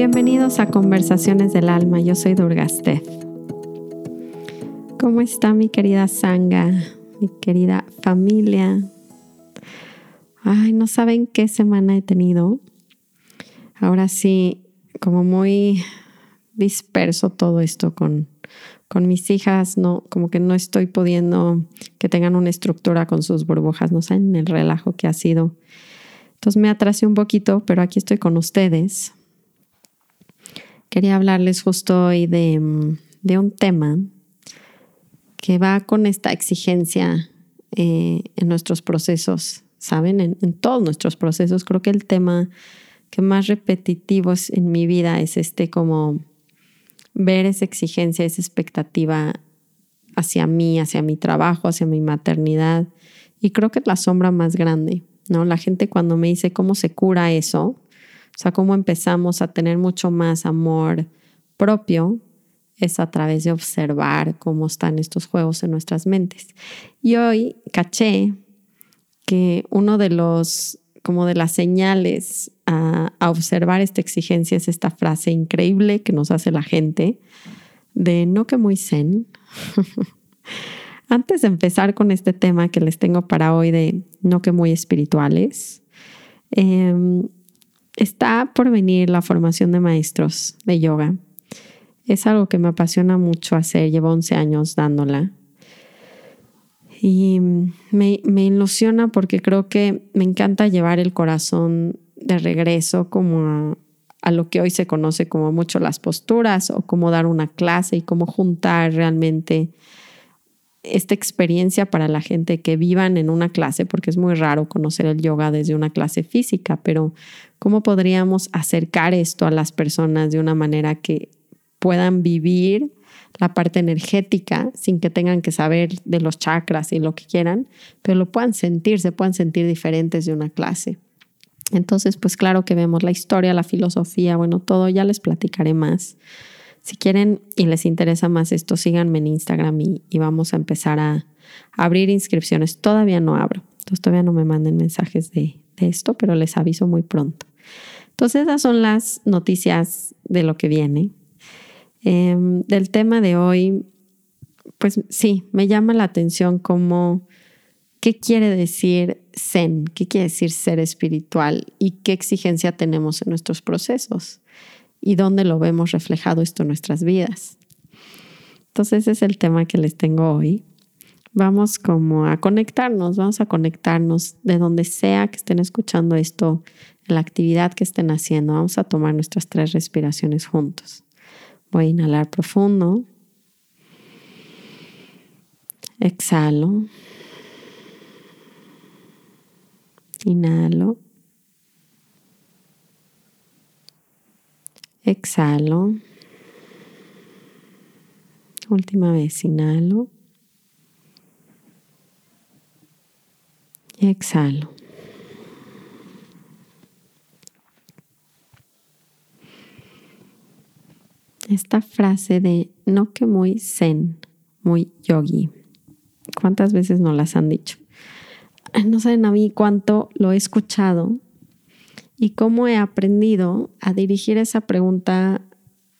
Bienvenidos a Conversaciones del Alma. Yo soy Durgastez. ¿Cómo está mi querida Sanga, mi querida familia? Ay, no saben qué semana he tenido. Ahora sí, como muy disperso todo esto con, con mis hijas, no, como que no estoy pudiendo que tengan una estructura con sus burbujas, no saben el relajo que ha sido. Entonces me atrasé un poquito, pero aquí estoy con ustedes. Quería hablarles justo hoy de, de un tema que va con esta exigencia eh, en nuestros procesos, ¿saben? En, en, todos nuestros procesos. Creo que el tema que más repetitivo es en mi vida es este como ver esa exigencia, esa expectativa hacia mí, hacia mi trabajo, hacia mi maternidad. Y creo que es la sombra más grande, ¿no? La gente cuando me dice cómo se cura eso, o sea, cómo empezamos a tener mucho más amor propio, es a través de observar cómo están estos juegos en nuestras mentes. Y hoy caché que uno de los, como de las señales a, observar esta exigencia es esta frase increíble que nos hace la gente de no que muy zen. Antes de empezar con este tema que les tengo para hoy de no que muy espirituales, eh, está por venir la formación de maestros de yoga es algo que me apasiona mucho hacer, llevo 11 años dándola. Y me, me ilusiona porque creo que me encanta llevar el corazón de regreso como a, a lo que hoy se conoce como mucho las posturas o cómo dar una clase y cómo juntar realmente esta experiencia para la gente que vivan en una clase, porque es muy raro conocer el yoga desde una clase física, pero cómo podríamos acercar esto a las personas de una manera que puedan vivir la parte energética sin que tengan que saber de los chakras y lo que quieran, pero lo puedan sentir, se puedan sentir diferentes de una clase. Entonces, pues claro que vemos la historia, la filosofía, bueno, todo, ya les platicaré más. Si quieren y les interesa más esto, síganme en Instagram y, y vamos a empezar a, abrir inscripciones. Todavía no abro, entonces todavía no me manden mensajes de, esto, pero les aviso muy pronto. Entonces, esas son las noticias de lo que viene. Eh, del tema de hoy, pues sí, me llama la atención como qué quiere decir zen, qué quiere decir ser espiritual y qué exigencia tenemos en nuestros procesos y dónde lo vemos reflejado esto en nuestras vidas. Entonces ese es el tema que les tengo hoy. Vamos como a conectarnos, vamos a conectarnos de donde sea que estén escuchando esto, la actividad que estén haciendo. Vamos a tomar nuestras tres respiraciones juntos. Voy a inhalar profundo. Exhalo. Inhalo. Exhalo. Última vez, inhalo. Exhalo. esta frase de no que muy zen, muy yogi. ¿Cuántas veces nos las han dicho? No saben a mí cuánto lo he escuchado y cómo he aprendido a dirigir esa pregunta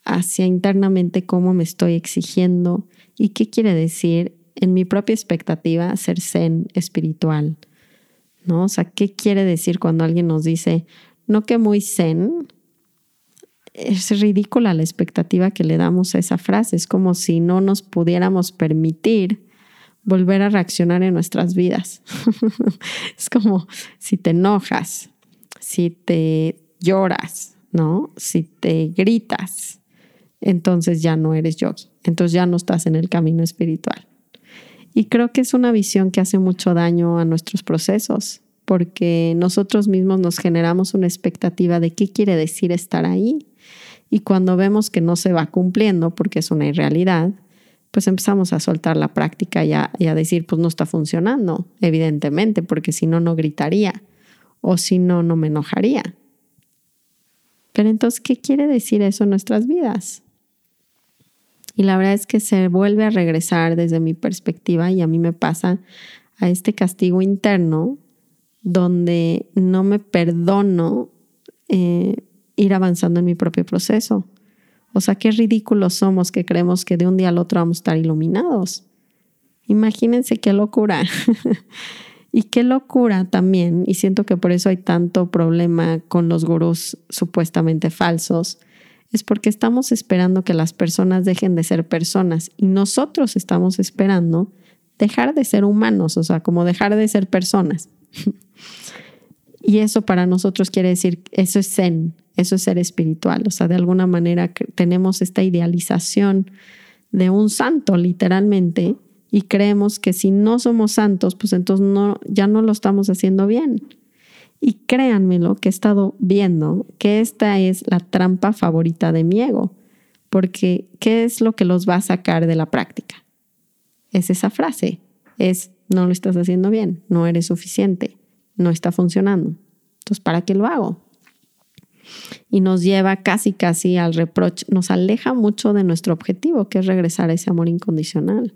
hacia internamente cómo me estoy exigiendo y qué quiere decir en mi propia expectativa ser zen espiritual. ¿No? O sea, ¿qué quiere decir cuando alguien nos dice, no que muy zen, es ridícula la expectativa que le damos a esa frase. Es como si no nos pudiéramos permitir volver a reaccionar en nuestras vidas. es como si te enojas, si te lloras, ¿no? Si te gritas, entonces ya no eres yogi, entonces ya no estás en el camino espiritual. Y creo que es una visión que hace mucho daño a nuestros procesos, porque nosotros mismos nos generamos una expectativa de qué quiere decir estar ahí y cuando vemos que no se va cumpliendo porque es una irrealidad, pues empezamos a soltar la práctica y a, decir, pues no está funcionando, evidentemente, porque si no, no gritaría o si no, no me enojaría. Pero entonces, ¿qué quiere decir eso en nuestras vidas? Y la verdad es que se vuelve a regresar desde mi perspectiva y a mí me pasa a este castigo interno donde no me perdono eh, ir avanzando en mi propio proceso. O sea, qué ridículos somos que creemos que de un día al otro vamos a estar iluminados. Imagínense qué locura. y qué locura también, y siento que por eso hay tanto problema con los gurús supuestamente falsos, es porque estamos esperando que las personas dejen de ser personas y nosotros estamos esperando dejar de ser humanos, o sea, como dejar de ser personas. y eso para nosotros quiere decir, eso es zen, eso es ser espiritual, o sea, de alguna manera tenemos esta idealización de un santo, literalmente, y creemos que si no somos santos, pues entonces no, ya no lo estamos haciendo bien. Y créanmelo que he estado viendo que esta es la trampa favorita de mi ego, porque ¿qué es lo que los va a sacar de la práctica? Es esa frase, es no lo estás haciendo bien, no eres suficiente, no está funcionando. Entonces, ¿para qué lo hago? Y nos lleva casi, casi al reproche, nos aleja mucho de nuestro objetivo, que es regresar a ese amor incondicional.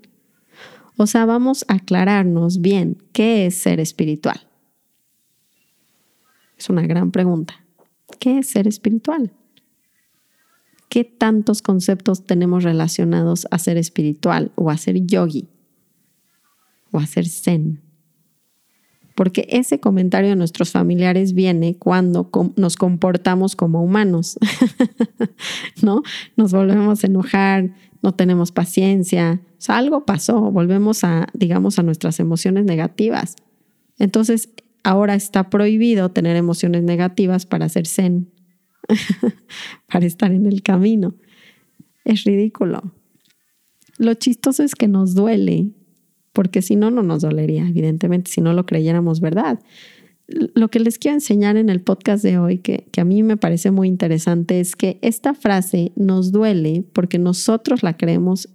O sea, vamos a aclararnos bien qué es ser espiritual. Es una gran pregunta. ¿Qué es ser espiritual? ¿Qué tantos conceptos tenemos relacionados a ser espiritual o a ser yogi o a ser zen? Porque ese comentario de nuestros familiares viene cuando nos comportamos como humanos, ¿no? Nos volvemos a enojar, no tenemos paciencia, o sea, algo pasó, volvemos a, digamos, a nuestras emociones negativas. Entonces, ahora está prohibido tener emociones negativas para hacer zen, para estar en el camino. Es ridículo. Lo chistoso es que nos duele, porque si no, no nos dolería, evidentemente, si no lo creyéramos verdad. Lo que les quiero enseñar en el podcast de hoy, que, que a mí me parece muy interesante, es que esta frase nos duele porque nosotros la creemos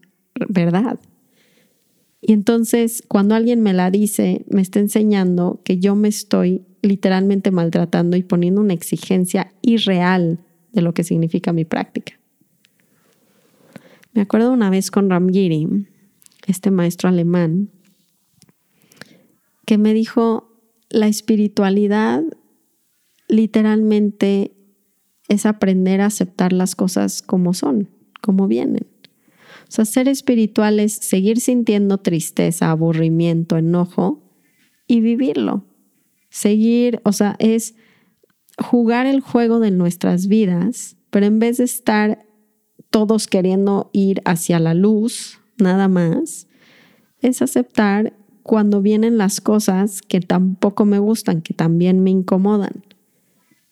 verdad. Y entonces, cuando alguien me la dice, me está enseñando que yo me estoy literalmente maltratando y poniendo una exigencia irreal de lo que significa mi práctica. Me acuerdo una vez con Ramgiri, este maestro alemán, que me dijo, la espiritualidad literalmente es aprender a aceptar las cosas como son, como vienen. O sea, ser espiritual es seguir sintiendo tristeza, aburrimiento, enojo y vivirlo. Seguir, o sea, es jugar el juego de nuestras vidas, pero en vez de estar todos queriendo ir hacia la luz, nada más, es aceptar cuando vienen las cosas que tampoco me gustan, que también me incomodan,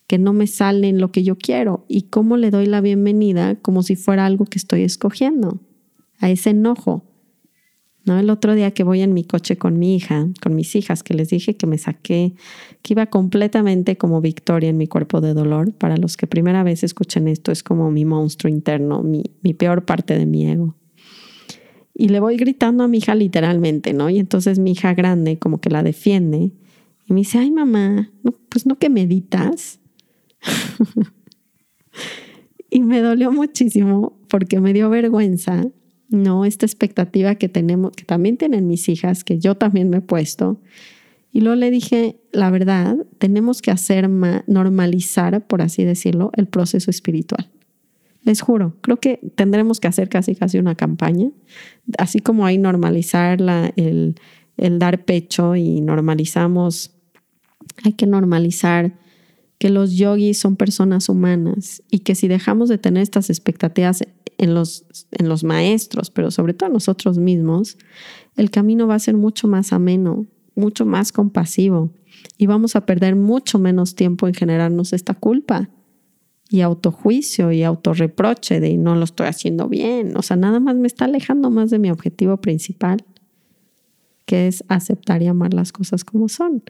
que no me salen lo que yo quiero y cómo le doy la bienvenida como si fuera algo que estoy escogiendo a ese enojo. ¿No? El otro día que voy en mi coche con mi hija, con mis hijas, que les dije que me saqué, que iba completamente como Victoria en mi cuerpo de dolor. Para los que primera vez escuchen esto, es como mi monstruo interno, mi peor parte de mi ego. Y le voy gritando a mi hija literalmente, ¿no? Y entonces mi hija grande como que la defiende y me dice, ay mamá, pues no que meditas. y me dolió muchísimo porque me dio vergüenza no esta expectativa que tenemos, que también tienen mis hijas, que yo también me he puesto. Y luego le dije, la verdad, tenemos que hacer normalizar, por así decirlo, el proceso espiritual. Les juro, creo que tendremos que hacer casi casi una campaña, así como hay normalizar la, el, el dar pecho y normalizamos, hay que normalizar que los yogis son personas humanas y que si dejamos de tener estas expectativas en los, en los maestros, pero sobre todo en nosotros mismos, el camino va a ser mucho más ameno, mucho más compasivo y vamos a perder mucho menos tiempo en generarnos esta culpa y autojuicio y autorreproche de no lo estoy haciendo bien. O sea, nada más me está alejando más de mi objetivo principal, que es aceptar y amar las cosas como son.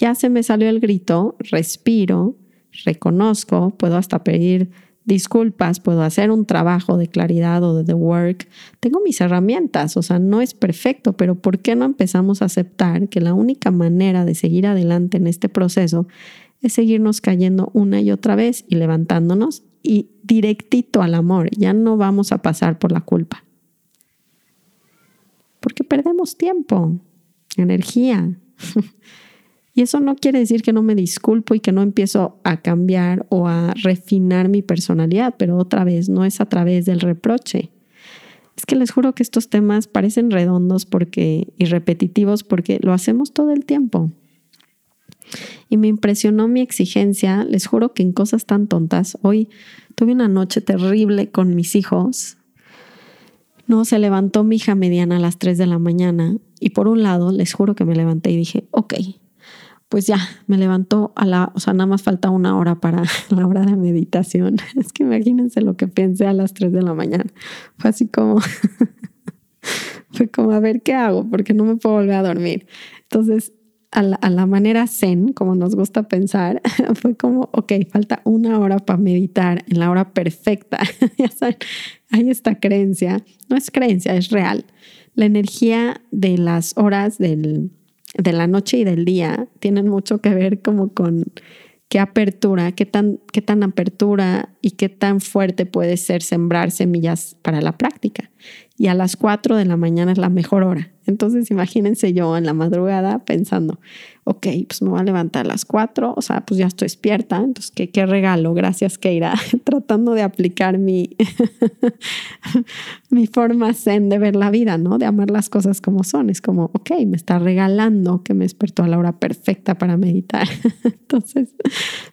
Ya se me salió el grito, respiro, reconozco, puedo hasta pedir disculpas, puedo hacer un trabajo de claridad o de work. Tengo mis herramientas, o sea, no es perfecto, pero ¿por qué no empezamos a aceptar que la única manera de seguir adelante en este proceso es seguirnos cayendo una y otra vez y levantándonos y directito al amor? Ya no vamos a pasar por la culpa. Porque perdemos tiempo, energía. Y eso no quiere decir que no me disculpo y que no empiezo a cambiar o a refinar mi personalidad, pero otra vez no es a través del reproche. Es que les juro que estos temas parecen redondos porque, y repetitivos porque lo hacemos todo el tiempo. Y me impresionó mi exigencia, les juro que en cosas tan tontas. Hoy tuve una noche terrible con mis hijos. No, se levantó mi hija mediana a las 3 de la mañana y por un lado les juro que me levanté y dije, ok, pues ya, me levantó a la, o sea, nada más falta una hora para la hora de meditación. Es que imagínense lo que pensé a las 3 de la mañana. Fue así como, fue como, a ver qué hago, porque no me puedo volver a dormir. Entonces, a la, a la manera zen, como nos gusta pensar, fue como, ok, falta una hora para meditar en la hora perfecta. ya saben, hay esta creencia, no es creencia, es real. La energía de las horas del de la noche y del día tienen mucho que ver como con qué apertura, qué tan, qué tan apertura y qué tan fuerte puede ser sembrar semillas para la práctica. Y a las 4 de la mañana es la mejor hora. Entonces imagínense yo en la madrugada pensando, ok, pues me voy a levantar a las 4, o sea, pues ya estoy despierta, entonces qué, qué regalo, gracias Keira, tratando de aplicar mi, mi forma zen de ver la vida, ¿no? De amar las cosas como son. Es como, ok, me está regalando que me despertó a la hora perfecta para meditar. entonces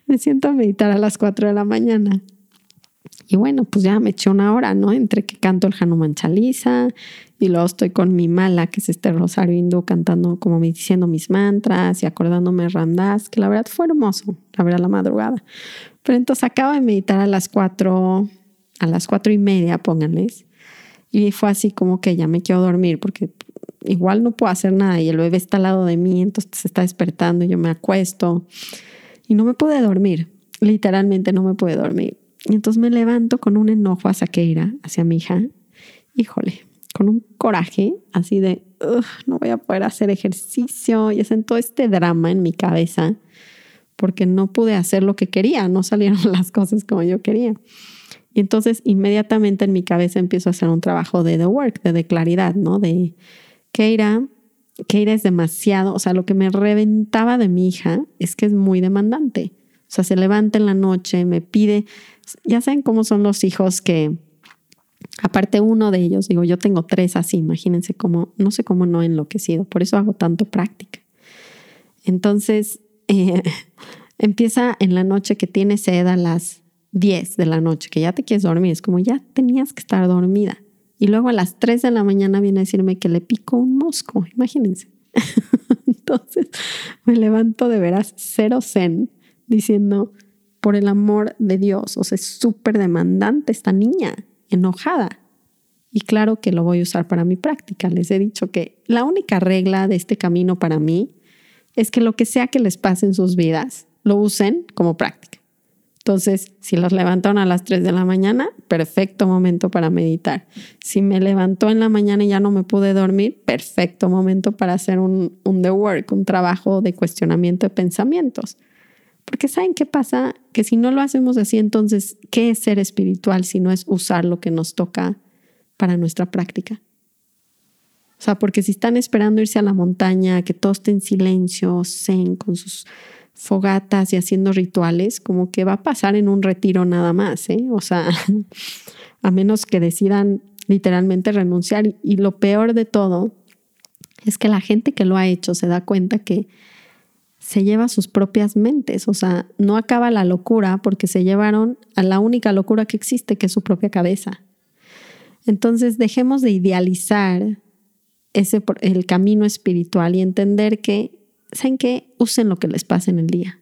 me siento a meditar a las 4 de la mañana. Y bueno, pues ya me eché una hora, ¿no? Entre que canto el Hanuman Chalisa y luego estoy con mi mala, que es este rosario hindú, cantando como diciendo mis mantras y acordándome Ramdas, que la verdad fue hermoso, la verdad, la madrugada. Pero entonces acabo de meditar a las cuatro, a las cuatro y media, pónganles. Y fue así como que ya me quiero dormir porque igual no puedo hacer nada y el bebé está al lado de mí, entonces se está despertando, y yo me acuesto y no me pude dormir, literalmente no me pude dormir. Y entonces me levanto con un enojo a Saqueira, hacia mi hija. Híjole, con un coraje así de, no voy a poder hacer ejercicio. Y en todo este drama en mi cabeza porque no pude hacer lo que quería, no salieron las cosas como yo quería. Y entonces inmediatamente en mi cabeza empiezo a hacer un trabajo de the work, de, de claridad, ¿no? De Keira, Keira es demasiado, o sea, lo que me reventaba de mi hija es que es muy demandante. O sea, se levanta en la noche, me pide, ya saben cómo son los hijos que, aparte uno de ellos, digo, yo tengo tres así, imagínense cómo, no sé cómo no he enloquecido, por eso hago tanto práctica. Entonces, eh, empieza en la noche que tiene sed a las 10 de la noche, que ya te quieres dormir, es como ya tenías que estar dormida. Y luego a las 3 de la mañana viene a decirme que le pico un mosco, imagínense. Entonces me levanto de veras cero zen diciendo, por el amor de Dios, o sea, es súper demandante esta niña, enojada. Y claro que lo voy a usar para mi práctica. Les he dicho que la única regla de este camino para mí es que lo que sea que les pase en sus vidas, lo usen como práctica. Entonces, si los levantaron a las 3 de la mañana, perfecto momento para meditar. Si me levantó en la mañana y ya no me pude dormir, perfecto momento para hacer un, un the work, un trabajo de cuestionamiento de pensamientos. Porque ¿saben qué pasa? Que si no lo hacemos así, entonces, ¿qué es ser espiritual si no es usar lo que nos toca para nuestra práctica? O sea, porque si están esperando irse a la montaña, que todo esté en silencio, zen, con sus fogatas y haciendo rituales, como que va a pasar en un retiro nada más, ¿eh? O sea, a menos que decidan literalmente renunciar. Y lo peor de todo es que la gente que lo ha hecho se da cuenta que se lleva sus propias mentes, o sea, no acaba la locura porque se llevaron a la única locura que existe, que es su propia cabeza. Entonces, dejemos de idealizar ese, el camino espiritual y entender que, ¿saben qué? Usen lo que les pase en el día.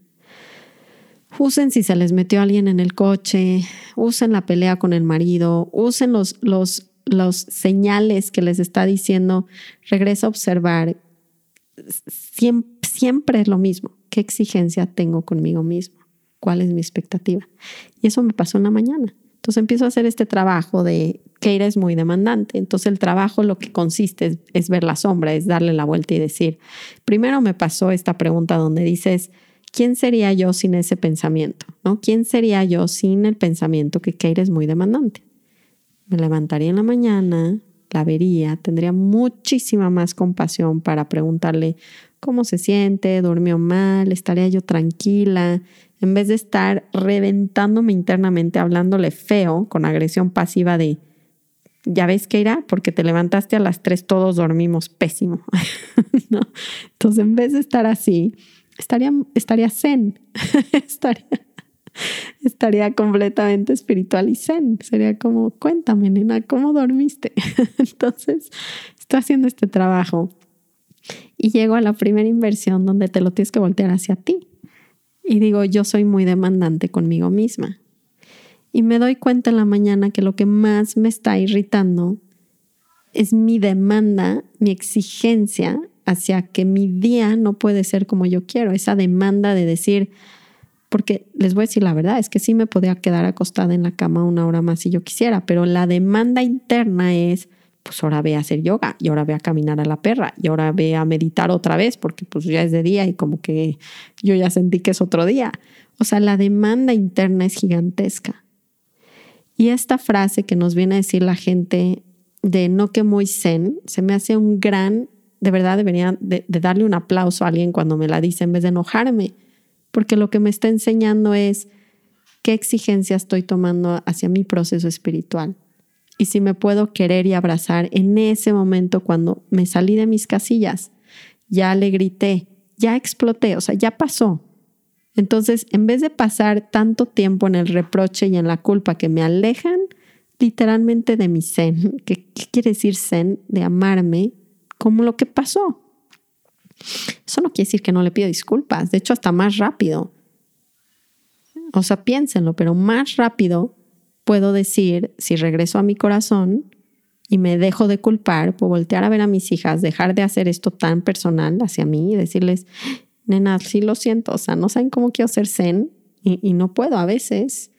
Usen si se les metió alguien en el coche, usen la pelea con el marido, usen los, los, los señales que les está diciendo, regresa a observar. Siempre, siempre es lo mismo. ¿Qué exigencia tengo conmigo mismo? ¿Cuál es mi expectativa? Y eso me pasó en la mañana. Entonces empiezo a hacer este trabajo de Keira es muy demandante. Entonces el trabajo lo que consiste es, ver la sombra, es darle la vuelta y decir, primero me pasó esta pregunta donde dices, ¿quién sería yo sin ese pensamiento? ¿No? ¿Quién sería yo sin el pensamiento que Keira es muy demandante? Me levantaría en la mañana, la vería, tendría muchísima más compasión para preguntarle cómo se siente, durmió mal, estaría yo tranquila, en vez de estar reventándome internamente, hablándole feo, con agresión pasiva de, ya ves que irá, porque te levantaste a las tres, todos dormimos pésimo. ¿no? Entonces, en vez de estar así, estaría, estaría zen, estaría, estaría completamente espiritual y zen. Sería como, cuéntame, nena, ¿cómo dormiste? Entonces, estoy haciendo este trabajo y llego a la primera inversión donde te lo tienes que voltear hacia ti. Y digo, yo soy muy demandante conmigo misma. Y me doy cuenta en la mañana que lo que más me está irritando es mi demanda, mi exigencia hacia que mi día no puede ser como yo quiero. Esa demanda de decir, porque les voy a decir la verdad, es que sí me podía quedar acostada en la cama una hora más si yo quisiera, pero la demanda interna es, pues ahora ve a hacer yoga y ahora ve a caminar a la perra y ahora ve a meditar otra vez porque pues ya es de día y como que yo ya sentí que es otro día. O sea, la demanda interna es gigantesca. Y esta frase que nos viene a decir la gente de no que muy zen, se me hace un gran, de verdad debería de, de darle un aplauso a alguien cuando me la dice en vez de enojarme, porque lo que me está enseñando es qué exigencia estoy tomando hacia mi proceso espiritual y si me puedo querer y abrazar en ese momento cuando me salí de mis casillas, ya le grité, ya exploté, o sea, ya pasó. Entonces, en vez de pasar tanto tiempo en el reproche y en la culpa que me alejan literalmente de mi zen, ¿qué, quiere decir zen? De amarme como lo que pasó. Eso no quiere decir que no le pido disculpas, de hecho hasta más rápido. O sea, piénsenlo, pero más rápido puedo decir, si regreso a mi corazón y me dejo de culpar, puedo voltear a ver a mis hijas, dejar de hacer esto tan personal hacia mí y decirles, nena, sí lo siento, o sea, no saben cómo quiero ser zen y, no puedo a veces,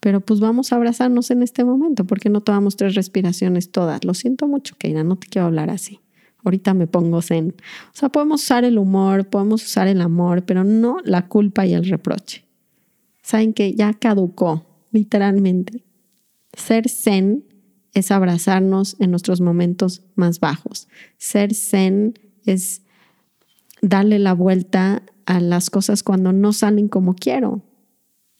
pero pues vamos a abrazarnos en este momento, porque no tomamos tres respiraciones todas. Lo siento mucho, Keira, no te quiero hablar así. Ahorita me pongo zen. O sea, podemos usar el humor, podemos usar el amor, pero no la culpa y el reproche. Saben que ya caducó literalmente. Ser zen es abrazarnos en nuestros momentos más bajos. Ser zen es darle la vuelta a las cosas cuando no salen como quiero.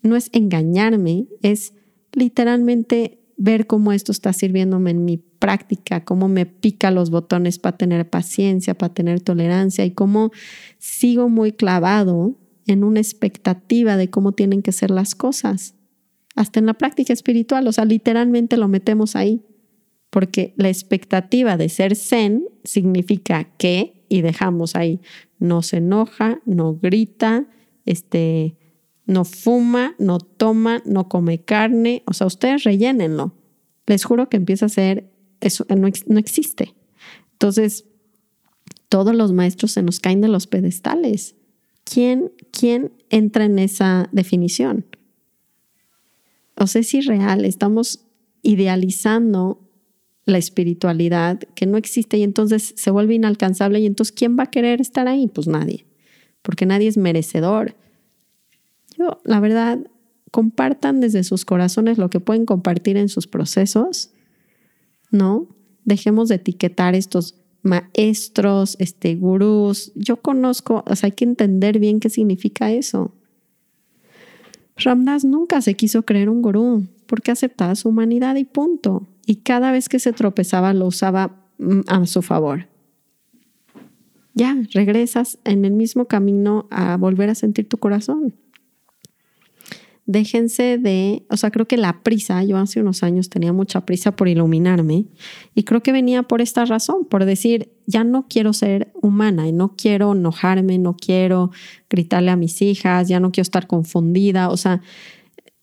No es engañarme, es literalmente ver cómo esto está sirviéndome en mi práctica, cómo me pica los botones para tener paciencia, para tener tolerancia y cómo sigo muy clavado en una expectativa de cómo tienen que ser las cosas hasta en la práctica espiritual, o sea, literalmente lo metemos ahí, porque la expectativa de ser zen significa que, y dejamos ahí, no se enoja, no grita, este, no fuma, no toma, no come carne, o sea, ustedes rellénenlo. Les juro que empieza a ser, eso no, no existe. Entonces, todos los maestros se nos caen de los pedestales. ¿Quién, quién entra en esa definición? o sea, es irreal, estamos idealizando la espiritualidad que no existe y entonces se vuelve inalcanzable y entonces ¿quién va a querer estar ahí? Pues nadie, porque nadie es merecedor. Yo, la verdad, compartan desde sus corazones lo que pueden compartir en sus procesos, ¿no? Dejemos de etiquetar estos maestros, este gurús. Yo conozco, o sea, hay que entender bien qué significa eso. Ramdas nunca se quiso creer un gurú porque aceptaba su humanidad y punto. Y cada vez que se tropezaba lo usaba mm, a su favor. Ya, regresas en el mismo camino a volver a sentir tu corazón déjense de, o sea, creo que la prisa, yo hace unos años tenía mucha prisa por iluminarme y creo que venía por esta razón, por decir, ya no quiero ser humana y no quiero enojarme, no quiero gritarle a mis hijas, ya no quiero estar confundida, o sea,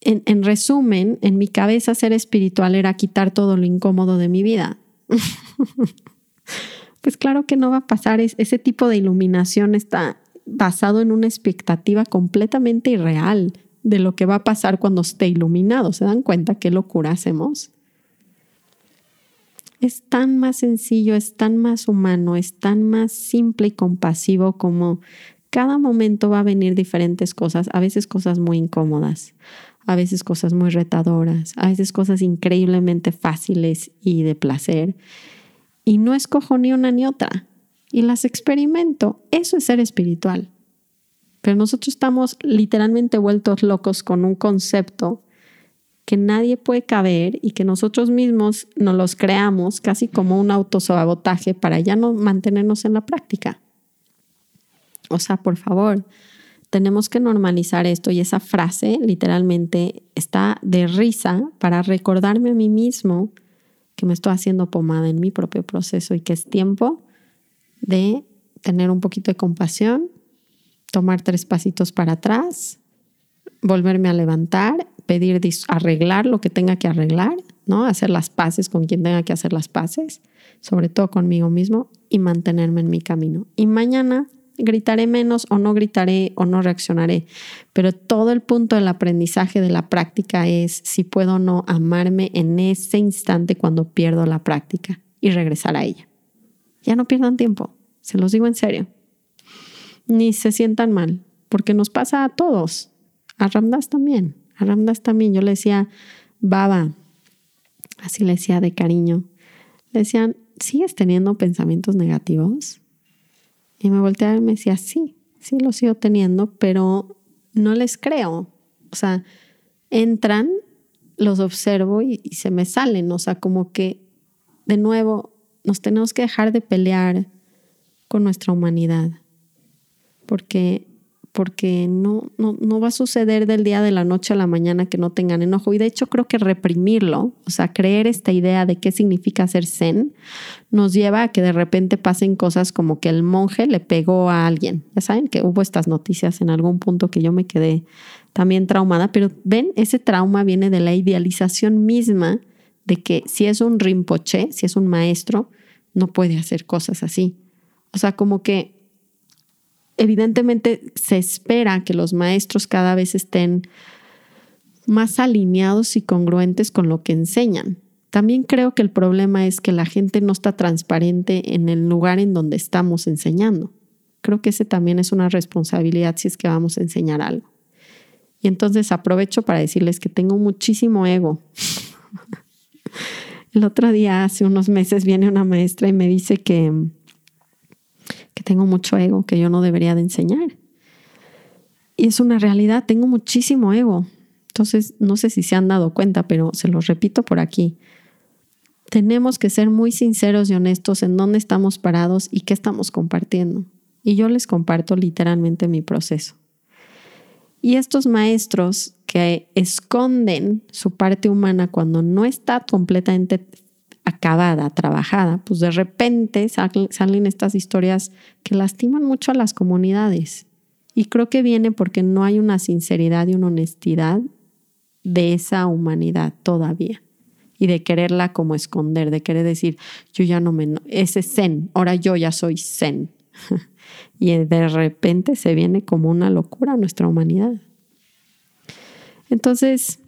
en, en resumen, en mi cabeza ser espiritual era quitar todo lo incómodo de mi vida. pues claro que no va a pasar, ese tipo de iluminación está basado en una expectativa completamente irreal de lo que va a pasar cuando esté iluminado. ¿Se dan cuenta qué locura hacemos? Es tan más sencillo, es tan más humano, es tan más simple y compasivo como cada momento va a venir diferentes cosas, a veces cosas muy incómodas, a veces cosas muy retadoras, a veces cosas increíblemente fáciles y de placer. y no escojo ni una ni otra y las experimento. Eso es ser espiritual. Pero nosotros estamos literalmente vueltos locos con un concepto que nadie puede caber y que nosotros mismos nos los creamos casi como un autosabotaje para ya no mantenernos en la práctica. O sea, por favor, tenemos que normalizar esto y esa frase literalmente está de risa para recordarme a mí mismo que me estoy haciendo pomada en mi propio proceso y que es tiempo de tener un poquito de compasión, tomar tres pasitos para atrás, volverme a levantar, pedir arreglar lo que tenga que arreglar, ¿no? Hacer las paces con quien tenga que hacer las paces, sobre todo conmigo mismo y mantenerme en mi camino. Y mañana gritaré menos o no gritaré o no reaccionaré, pero todo el punto del aprendizaje de la práctica es si puedo o no amarme en ese instante cuando pierdo la práctica y regresar a ella. Ya no pierdan tiempo, se los digo en serio. Ni se sientan mal, porque nos pasa a todos, a Ramdas también, a Ramdas también. Yo le decía, Baba, así le decía de cariño, le decían, ¿sigues teniendo pensamientos negativos? Y me volteaba y me decía, sí, sí lo sigo teniendo, pero no les creo. O sea, entran, los observo y, y se me salen. O sea, como que, de nuevo, nos tenemos que dejar de pelear con nuestra humanidad. Porque porque no, no, no, va a suceder del día de la noche a la mañana que no tengan enojo. Y de hecho creo que reprimirlo, o sea, creer esta idea de qué significa ser zen, nos lleva a que de repente pasen cosas como que el monje le pegó a alguien. Ya saben que hubo estas noticias en algún punto que yo me quedé también traumada, pero ven, ese trauma viene de la idealización misma de que si es un rinpoche, si es un maestro, no puede hacer cosas así. O sea, como que evidentemente se espera que los maestros cada vez estén más alineados y congruentes con lo que enseñan. También creo que el problema es que la gente no está transparente en el lugar en donde estamos enseñando. Creo que ese también es una responsabilidad si es que vamos a enseñar algo. Y entonces aprovecho para decirles que tengo muchísimo ego. el otro día, hace unos meses, viene una maestra y me dice que tengo mucho ego, que yo no debería de enseñar. Y es una realidad, tengo muchísimo ego. Entonces, no sé si se han dado cuenta, pero se los repito por aquí. Tenemos que ser muy sinceros y honestos en dónde estamos parados y qué estamos compartiendo. Y yo les comparto literalmente mi proceso. Y estos maestros que esconden su parte humana cuando no está completamente acabada, trabajada, pues de repente salen estas historias que lastiman mucho a las comunidades. Y creo que viene porque no hay una sinceridad y una honestidad de esa humanidad todavía. Y de quererla como esconder, de querer decir, yo ya no me... Ese zen, ahora yo ya soy zen. y de repente se viene como una locura a nuestra humanidad. Entonces,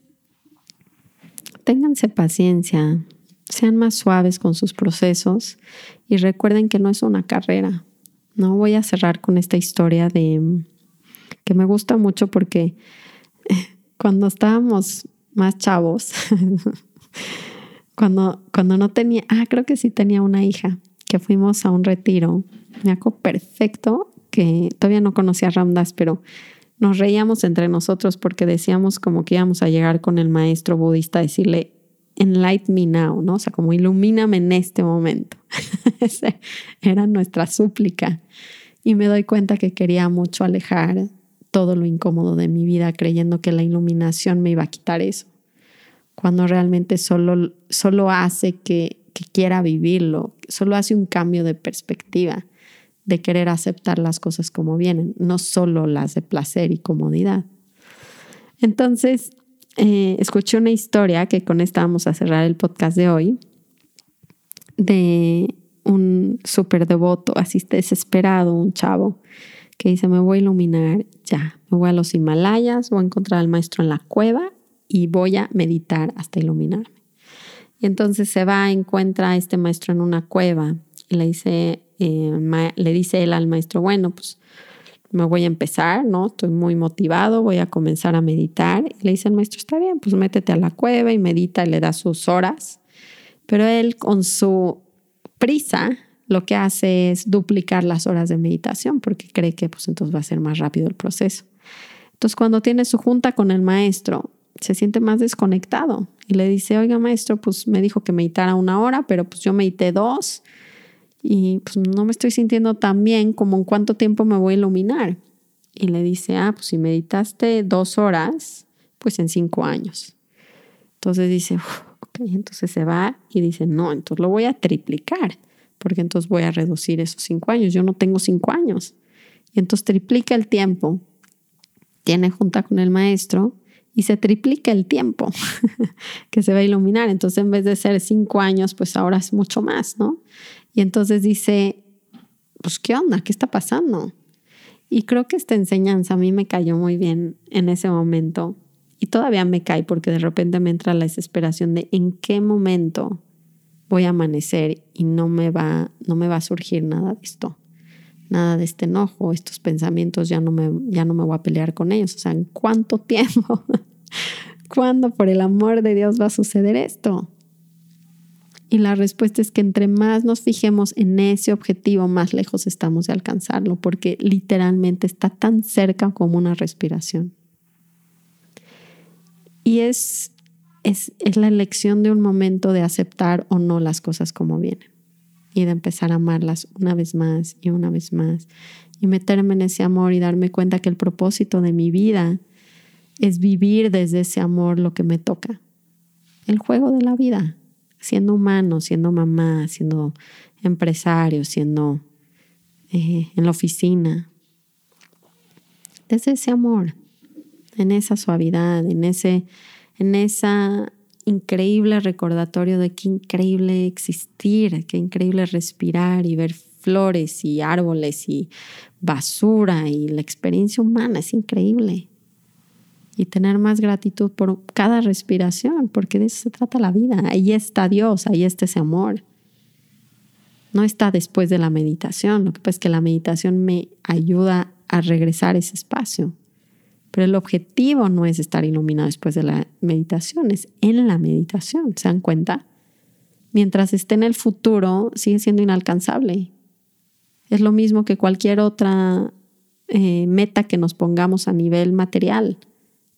ténganse paciencia, sean más suaves con sus procesos y recuerden que no es una carrera. No voy a cerrar con esta historia de que me gusta mucho porque cuando estábamos más chavos, cuando, cuando no tenía, ah, creo que sí tenía una hija, que fuimos a un retiro. Me acuerdo perfecto que todavía no conocía Ramdas, pero nos reíamos entre nosotros porque decíamos como que íbamos a llegar con el maestro budista a decirle, enlight me now, ¿no? O sea, como ilumíname en este momento. Era nuestra súplica. Y me doy cuenta que quería mucho alejar todo lo incómodo de mi vida creyendo que la iluminación me iba a quitar eso, cuando realmente solo, solo hace que, que quiera vivirlo, solo hace un cambio de perspectiva, de querer aceptar las cosas como vienen, no solo las de placer y comodidad. Entonces, eh, escuché una historia que con esta vamos a cerrar el podcast de hoy, de un súper devoto, así desesperado, un chavo, que dice, me voy a iluminar ya, me voy a los Himalayas, voy a encontrar al maestro en la cueva y voy a meditar hasta iluminarme. Y entonces se va, encuentra a este maestro en una cueva y le dice, eh, le dice él al maestro, bueno, pues me voy a empezar, ¿no? Estoy muy motivado, voy a comenzar a meditar. Y le dice el maestro, está bien, pues métete a la cueva y medita y le da sus horas. Pero él con su prisa lo que hace es duplicar las horas de meditación porque cree que pues entonces va a ser más rápido el proceso. Entonces cuando tiene su junta con el maestro, se siente más desconectado y le dice, oiga maestro, pues me dijo que meditara una hora, pero pues yo medité dos y pues no me estoy sintiendo tan bien como en cuánto tiempo me voy a iluminar. Y le dice, ah, pues si meditaste dos horas, pues en cinco años. Entonces dice, ok, entonces se va y dice, no, entonces lo voy a triplicar porque entonces voy a reducir esos cinco años. Yo no tengo cinco años. Y entonces triplica el tiempo, tiene junta con el maestro y se triplica el tiempo que se va a iluminar. Entonces en vez de ser cinco años, pues ahora es mucho más, ¿no? Y entonces dice, pues ¿qué onda? ¿Qué está pasando? Y creo que esta enseñanza a mí me cayó muy bien en ese momento y todavía me cae porque de repente me entra la desesperación de en qué momento voy a amanecer y no me va, no me va a surgir nada de esto, nada de este enojo, estos pensamientos, ya no me, ya no me voy a pelear con ellos. O sea, ¿en cuánto tiempo? ¿Cuándo por el amor de Dios va a suceder esto? Y la respuesta es que entre más nos fijemos en ese objetivo, más lejos estamos de alcanzarlo, porque literalmente está tan cerca como una respiración. Y es es, la elección de un momento de aceptar o no las cosas como vienen y de empezar a amarlas una vez más y una vez más y meterme en ese amor y darme cuenta que el propósito de mi vida es vivir desde ese amor lo que me toca. El juego de la vida, siendo humano, siendo mamá, siendo empresario, siendo eh, en la oficina. Desde ese amor, en esa suavidad, en ese en esa increíble recordatorio de qué increíble existir, qué increíble respirar y ver flores y árboles y basura y la experiencia humana es increíble. Y tener más gratitud por cada respiración, porque de eso se trata la vida. Ahí está Dios, ahí está ese amor. No está después de la meditación. Lo que pasa es que la meditación me ayuda a regresar a ese espacio. Pero el objetivo no es estar iluminado después de la meditación, es en la meditación. ¿Se dan cuenta? Mientras esté en el futuro, sigue siendo inalcanzable. Es lo mismo que cualquier otra eh, meta que nos pongamos a nivel material.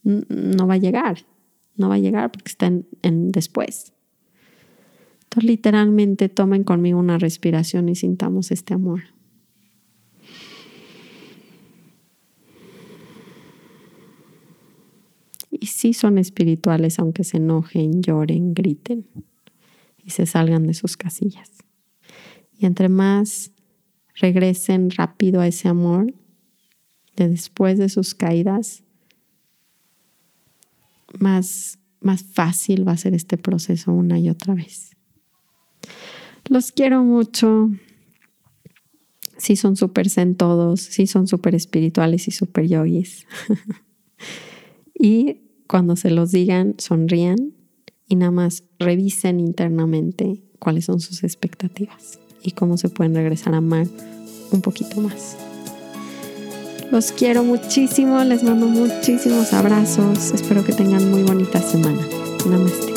No va a llegar, no va a llegar porque está en después. Entonces, literalmente tomen conmigo una respiración y sintamos este amor. Y sí son espirituales aunque se enojen, lloren, griten y se salgan de sus casillas. Y entre más regresen rápido a ese amor de después de sus caídas, más, más fácil va a ser este proceso una y otra vez. Los quiero mucho. Sí son súper zen todos, sí son súper espirituales y súper yogis. y cuando se los digan, sonrían y nada más revisen internamente cuáles son sus expectativas y cómo se pueden regresar a amar un poquito más. Los quiero muchísimo, les mando muchísimos abrazos, espero que tengan muy bonita semana. Namaste.